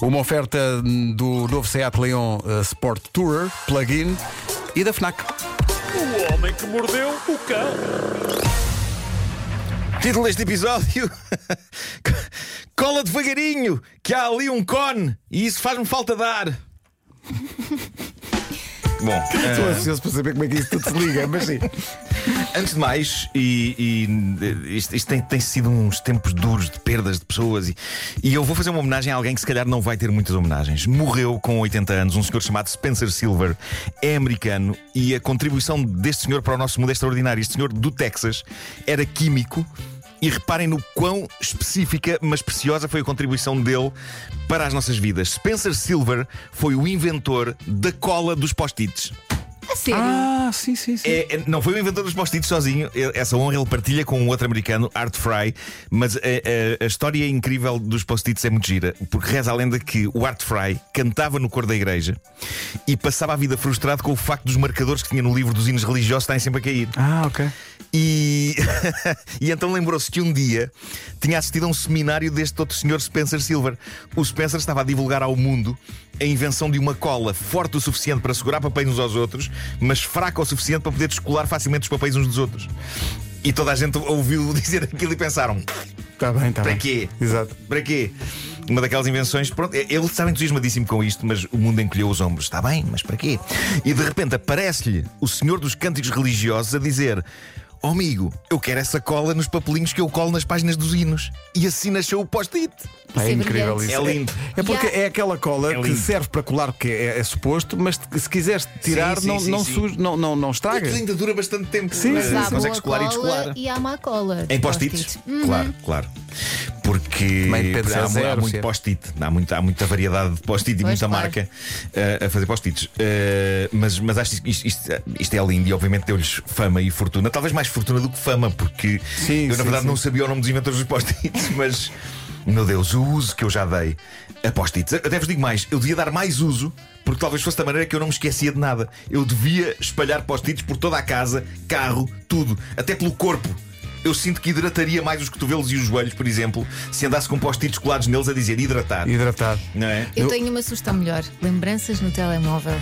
Uma oferta do novo Seat Leon uh, Sport Tourer plug-in e da FNAC. O homem que mordeu o cão. Título deste episódio: Cola devagarinho, que há ali um cone e isso faz-me falta dar. Bom, Estou eh, ansioso para saber como é que isso tudo se liga, mas sim. antes de mais, e, e isto, isto tem, tem sido uns tempos duros de perdas de pessoas, e, e eu vou fazer uma homenagem a alguém que se calhar não vai ter muitas homenagens. Morreu com 80 anos, um senhor chamado Spencer Silver, é americano, e a contribuição deste senhor para o nosso mundo é extraordinária. Este senhor do Texas era químico. E reparem no quão específica, mas preciosa foi a contribuição dele para as nossas vidas. Spencer Silver foi o inventor da cola dos post-its. A sério? Ah, sim, sim, sim. É, é- não foi o inventor dos post-its sozinho. Ele- Essa honra ele partilha com um outro americano, Art Fry. Mas a, a- a história incrível dos post-its é muito gira, porque reza a lenda que o Art Fry cantava no coro da igreja e passava a vida frustrado com o facto dos marcadores que tinha no livro dos hinos religiosos estarem sempre a cair. Ah, ok. E, e então lembrou-se que um dia tinha assistido a um seminário deste outro senhor Spencer Silver. O Spencer estava a divulgar ao mundo a invenção de uma cola forte o suficiente para segurar papéis uns aos outros, mas fraca o suficiente para poder descolar facilmente os papéis uns dos outros. E toda a gente ouviu dizer aquilo e pensaram: Está bem, está para bem. quê? Exato. Para quê? Uma daquelas invenções, pronto, ele estava entusiasmadíssimo com isto, mas o mundo encolheu os ombros. Está bem, mas para quê? E de repente aparece-lhe o senhor dos cânticos religiosos a dizer: Oh amigo, eu quero essa cola nos papelinhos que eu colo nas páginas dos hinos. E assim nasceu o post-it. Pá, é é incrível isso. É lindo. É porque há- é aquela cola É que serve para colar, porque é, é suposto, mas se quiseres tirar, sim, não, sim, não, sim. suja- não, não, não estraga. Ainda dura bastante tempo. Sim, sim, Mas há Consegues boa colar e cola descolar. e há má cola. Em post-its? Uhum. Claro, claro. Porque é há, há zero, se muito é- post-it, há muita, há muita variedade de post-it e muita claro. marca eh, a fazer post-its. Eh, mas, mas acho que isto, isto, isto é lindo e obviamente deu-lhes fama e fortuna. Talvez mais fortuna do que fama, porque Sim, eu na sim, verdade sim. não sabia o nome dos inventores dos post-its, mas. Meu Deus, o uso que eu já dei a post-its. Até vos digo mais, eu devia dar mais uso, porque talvez fosse da maneira que eu não me esquecia de nada. Eu devia espalhar post-its por toda a casa, carro, tudo, até pelo corpo. Eu sinto que hidrataria mais os cotovelos e os joelhos, por exemplo, se andasse com post-its colados neles a dizer hidratar. Hidratado. Não é? Eu tenho uma sugestão melhor: lembranças no telemóvel.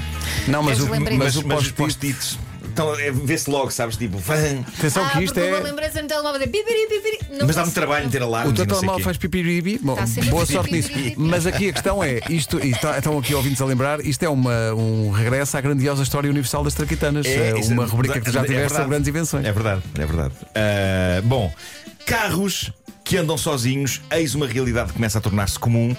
Não, mas o, mas Mas, os post-it. post-its. Então, é, vê-se logo, sabes? Tipo, van. Atenção ah, que isto porque uma é. lembrança no telemóvel é pipiri, pipiri. Não Mas dá-me consigo. trabalho meter O alarmes teu e não sei telemóvel quê. faz pipi Bom, Está sempre boa a sorte nisso. Mas aqui a questão é: isto, e tá- estão aqui ouvintes a lembrar, isto é uma, um regresso à grandiosa história universal das Traquitanas. É, isso uma rubrica que tu já é tiveste verdade. sobre grandes invenções. É verdade, é verdade. Ah, bom, carros que andam sozinhos, eis uma realidade que começa a tornar-se comum.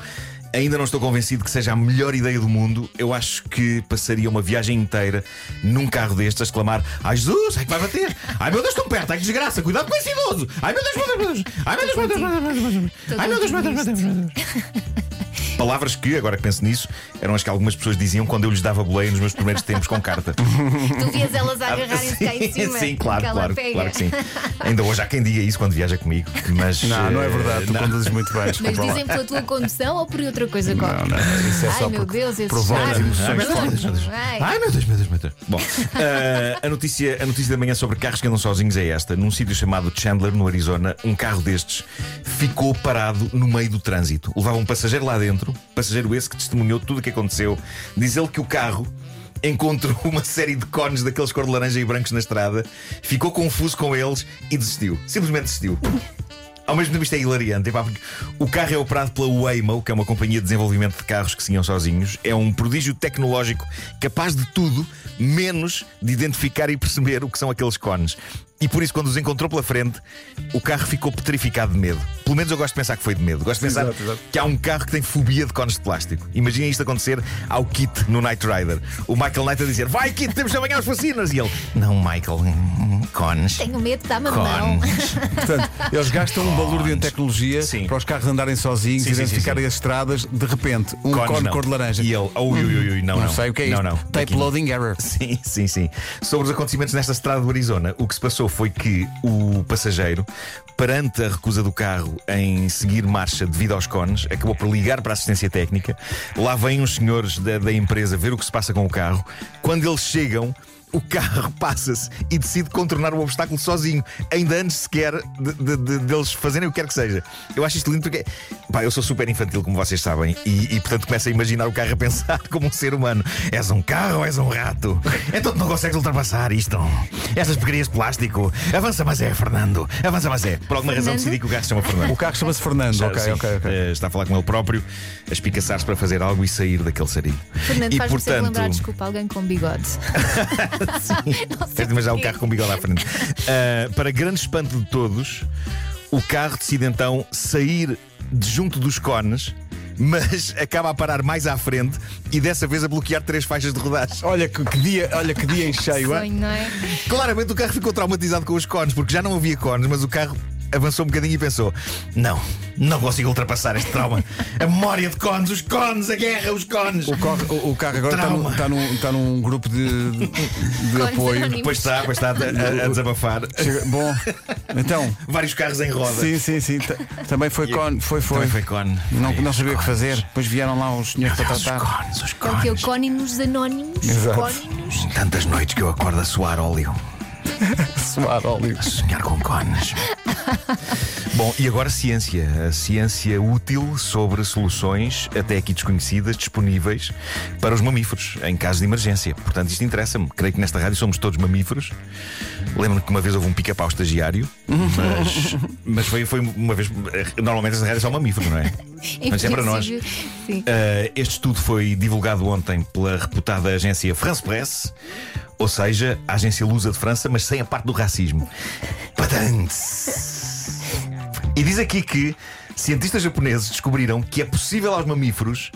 Ainda não estou convencido que seja a melhor ideia do mundo. Eu acho que passaria uma viagem inteira num carro destes a exclamar: Ai Jesus, ai que vai bater! Ai meu Deus, tão perto, ai que desgraça, cuidado com esse idoso! Ai meu Deus, meu Deus, meu Deus! Ai meu Deus, meu Deus, meu Deus! Ai meu Deus, meu Deus, meu Deus! Palavras que, agora que penso nisso, eram as que algumas pessoas diziam quando eu lhes dava boleia nos meus primeiros tempos com carta. Tu vias elas a agarrarem-se cá em Sim, cima. sim, claro, claro, claro que sim. Ainda hoje há quem diga isso quando viaja comigo, mas. Não, não é eh, verdade. Tu não. conduzes muito bem. Mas dizem pela tua condução ou por outra coisa qualquer? Não, não, isso é Ai só meu Deus, esses provoca charmes. emoções Ai, meu Deus, fortes. meu Deus. Ai. Meu Deus, meu Deus, meu Deus. Bom, eh, a, notícia, a notícia da manhã sobre carros que andam sozinhos é esta. Num sítio chamado Chandler, no Arizona, um carro destes ficou parado no meio do trânsito. Levava um passageiro lá dentro, passageiro esse que testemunhou tudo o que aconteceu. Diz ele que o carro encontrou uma série de cones daqueles cor de laranja e brancos na estrada, ficou confuso com eles e desistiu. Simplesmente desistiu. Ao mesmo tempo, isto é hilariante, epá, o carro é operado pela Waymo, que é uma companhia de desenvolvimento de carros que se iam sozinhos. É um prodígio tecnológico capaz de tudo, menos de identificar e perceber o que são aqueles cones. E por isso, quando os encontrou pela frente, o carro ficou petrificado de medo. Pelo menos eu gosto de pensar que foi de medo. Gosto de pensar Exato, exato. que há um carro que tem fobia de cones de plástico. Imaginem isto acontecer ao Kit no Knight Rider. O Michael Knight a dizer: Vai, Kit, temos de apanhar os vacinas. E ele: Não, Michael, hum, cones. Tenho medo, mão. Cones. Portanto, eles gastam um balúrdio em tecnologia Sim. para os carros andarem sozinhos, Sim, sim, identificarem sim, as estradas. De repente, um Cones cone não. cor de laranja. E ele: Ui, ui, ui, ui, não, não, não. sei o que é não, isto. Não, Tape Aqui não. loading error. Sim, sim, sim. Sobre os acontecimentos nesta estrada do Arizona, o que se passou foi que o passageiro, perante a recusa do carro em seguir marcha devido aos cones, acabou por ligar para a assistência técnica. Lá vêm os senhores da, da empresa ver o que se passa com o carro. Quando eles chegam, o carro passa-se e decide contornar o obstáculo sozinho, ainda antes sequer de, de, de, deles fazerem o que quer que seja. Eu acho isto lindo porque, pá, eu sou super infantil, como vocês sabem, e, e portanto começo a imaginar o carro a pensar como um ser humano: és um carro ou és um rato? Então tu não consegues ultrapassar isto. Estas porcarias de plástico. Avança, mas é, Fernando. Avança, mas é. Por alguma razão Fernando? decidi que o carro se chama Fernando. O carro chama-se Fernando. Já, ok, sim, ok, ok. eh, está a falar com ele próprio, a espicaçar-se para fazer algo e sair daquele sarilho. Fernando, e faz-me sempre lembrar, desculpa, alguém com bigode. Tens de imaginar o porquê. carro com bigode à frente. Ah, para grande espanto de todos, o carro decide então sair de junto dos cones. Mas acaba a parar mais à frente e dessa vez a bloquear três faixas de rodagem. Olha que, que dia, olha que dia em cheio, hein? Sonho, não é? Claramente o carro ficou traumatizado com os cones, porque já não havia cones, mas o carro avançou um bocadinho e pensou: Não, não consigo ultrapassar este trauma. A memória de cones, os cones, a guerra, os cones. O, corre- o- o carro agora está num, está, num, está num grupo de, de Cones apoio. Pois está, pois está a, a- a desabafar. Chega- Bom, então, Vários carros em roda. sim, sim, sim. Também foi con, foi, foi. Também foi cone. Não, não os sabia o que cones. fazer. Depois vieram lá os senhores para Os tratar. cones, os É o que? O cones. Cóninos Anónimos? Exato. Cóninos? Tantas noites que eu acordo a suar óleo. Suar óleo. Sonhar com cones. Bom, e agora ciência. A ciência útil sobre soluções, até aqui desconhecidas, disponíveis para os mamíferos, em caso de emergência. Portanto, isto interessa-me. Creio que nesta rádio somos todos mamíferos. Lembro-me que uma vez houve um pica-pau estagiário, mas, mas foi, foi uma vez. Normalmente esta rádio é só mamíferos, não é? Mas é para nós. Uh, este estudo foi divulgado ontem pela reputada agência France Press, ou seja, a agência lusa de França, mas sem a parte do racismo. Patantes. E diz aqui que cientistas japoneses descobriram que é possível aos mamíferos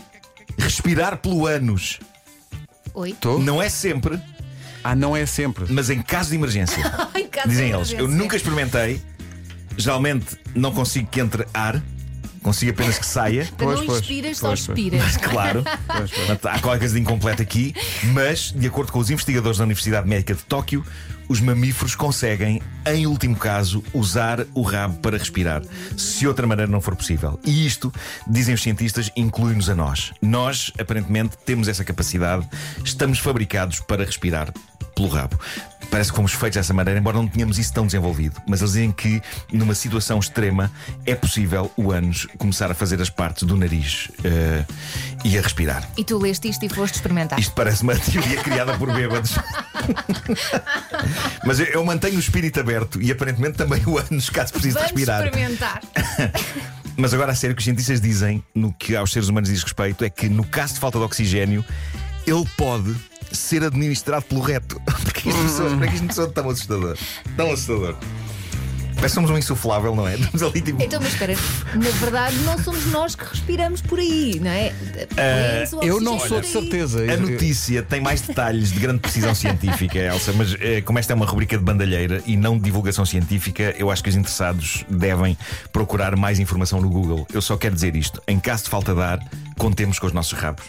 respirar pelo ânus. Oi? Tô? Não é sempre, Ah, não é sempre. mas em caso de emergência. Ai, caso de Dizem eles. Eu emergência. nunca experimentei. Geralmente não consigo que entre ar, consigo apenas que saia. Pois, não pois, inspiras, só pois, pois. expiras. Claro, Portanto, há qualquer coisa de incompleto aqui, mas, de acordo com os investigadores da Universidade Médica de Tóquio, os mamíferos conseguem, em último caso, usar o rabo para respirar, se outra maneira não for possível. E isto, dizem os cientistas, inclui-nos a nós. Nós, aparentemente, temos essa capacidade, estamos fabricados para respirar pelo rabo. Parece que fomos feitos dessa maneira, embora não tenhamos isso tão desenvolvido. Mas eles dizem que, numa situação extrema, é possível o ânus começar a fazer as partes do nariz eh, e a respirar. E tu leste isto e foste experimentar. Isto parece uma teoria criada por bêbados. Mas eu, eu mantenho o espírito aberto e aparentemente também o ânus, caso precise Vamos respirar. experimentar. Mas agora, a sério, o que os cientistas dizem, no que aos seres humanos diz respeito, é que no caso de falta de oxigênio, ele pode ser administrado pelo reto. Porque isto soa, porque isto soa tão assustador. Tão assustador. Parece que somos um insuflável, não é? Estamos ali tipo. Então, mas espera, na verdade não somos nós que respiramos por aí, não é? O Eu não sou de certeza. A notícia tem mais detalhes de grande precisão científica, Elsa, mas eh, como esta é uma rubrica de bandalheira e não de divulgação científica, eu acho que os interessados devem procurar mais informação no Google. Eu só quero dizer isto: em caso de falta de ar, contemos com os nossos rabos.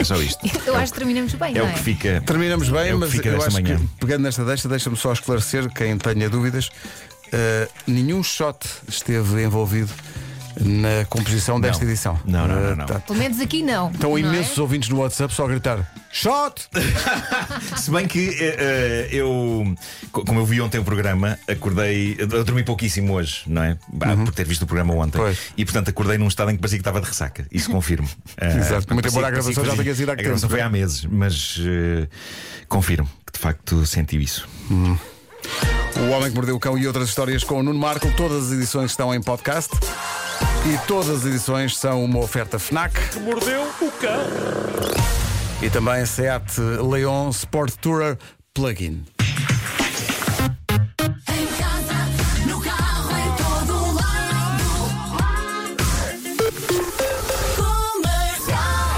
É só isto. Eu acho que terminamos bem, É não o é? que fica. Terminamos bem, É o que mas fica eu desta acho manhã. que, pegando nesta deixa, deixa-me só esclarecer, quem tenha dúvidas, eh, nenhum shot esteve envolvido na composição desta edição. Não, não, não, não. tá- Pelo menos aqui não. Estão não é? imensos ouvintes no WhatsApp só a gritar shot! Se bem que eh, eh, eu, co- como eu vi ontem o programa, acordei. Eu dormi pouquíssimo hoje, não é? Ah, Por ter visto o programa ontem. Pois. E portanto acordei num estado em que parecia que estava de ressaca. Isso confirmo. Eh, Exato. Muito parecia- embora a gravação parecia que já fazia- tenha sido há A que gravação tempo. foi há meses, mas eh, confirmo que de facto senti isso. O Homem que Mordeu o Cão e outras histórias com o Nuno Marco. Todas as edições estão em podcast. E todas as edições são uma oferta FNAC Que mordeu o cão. e também Seat Leon Sport Tourer Plug-in.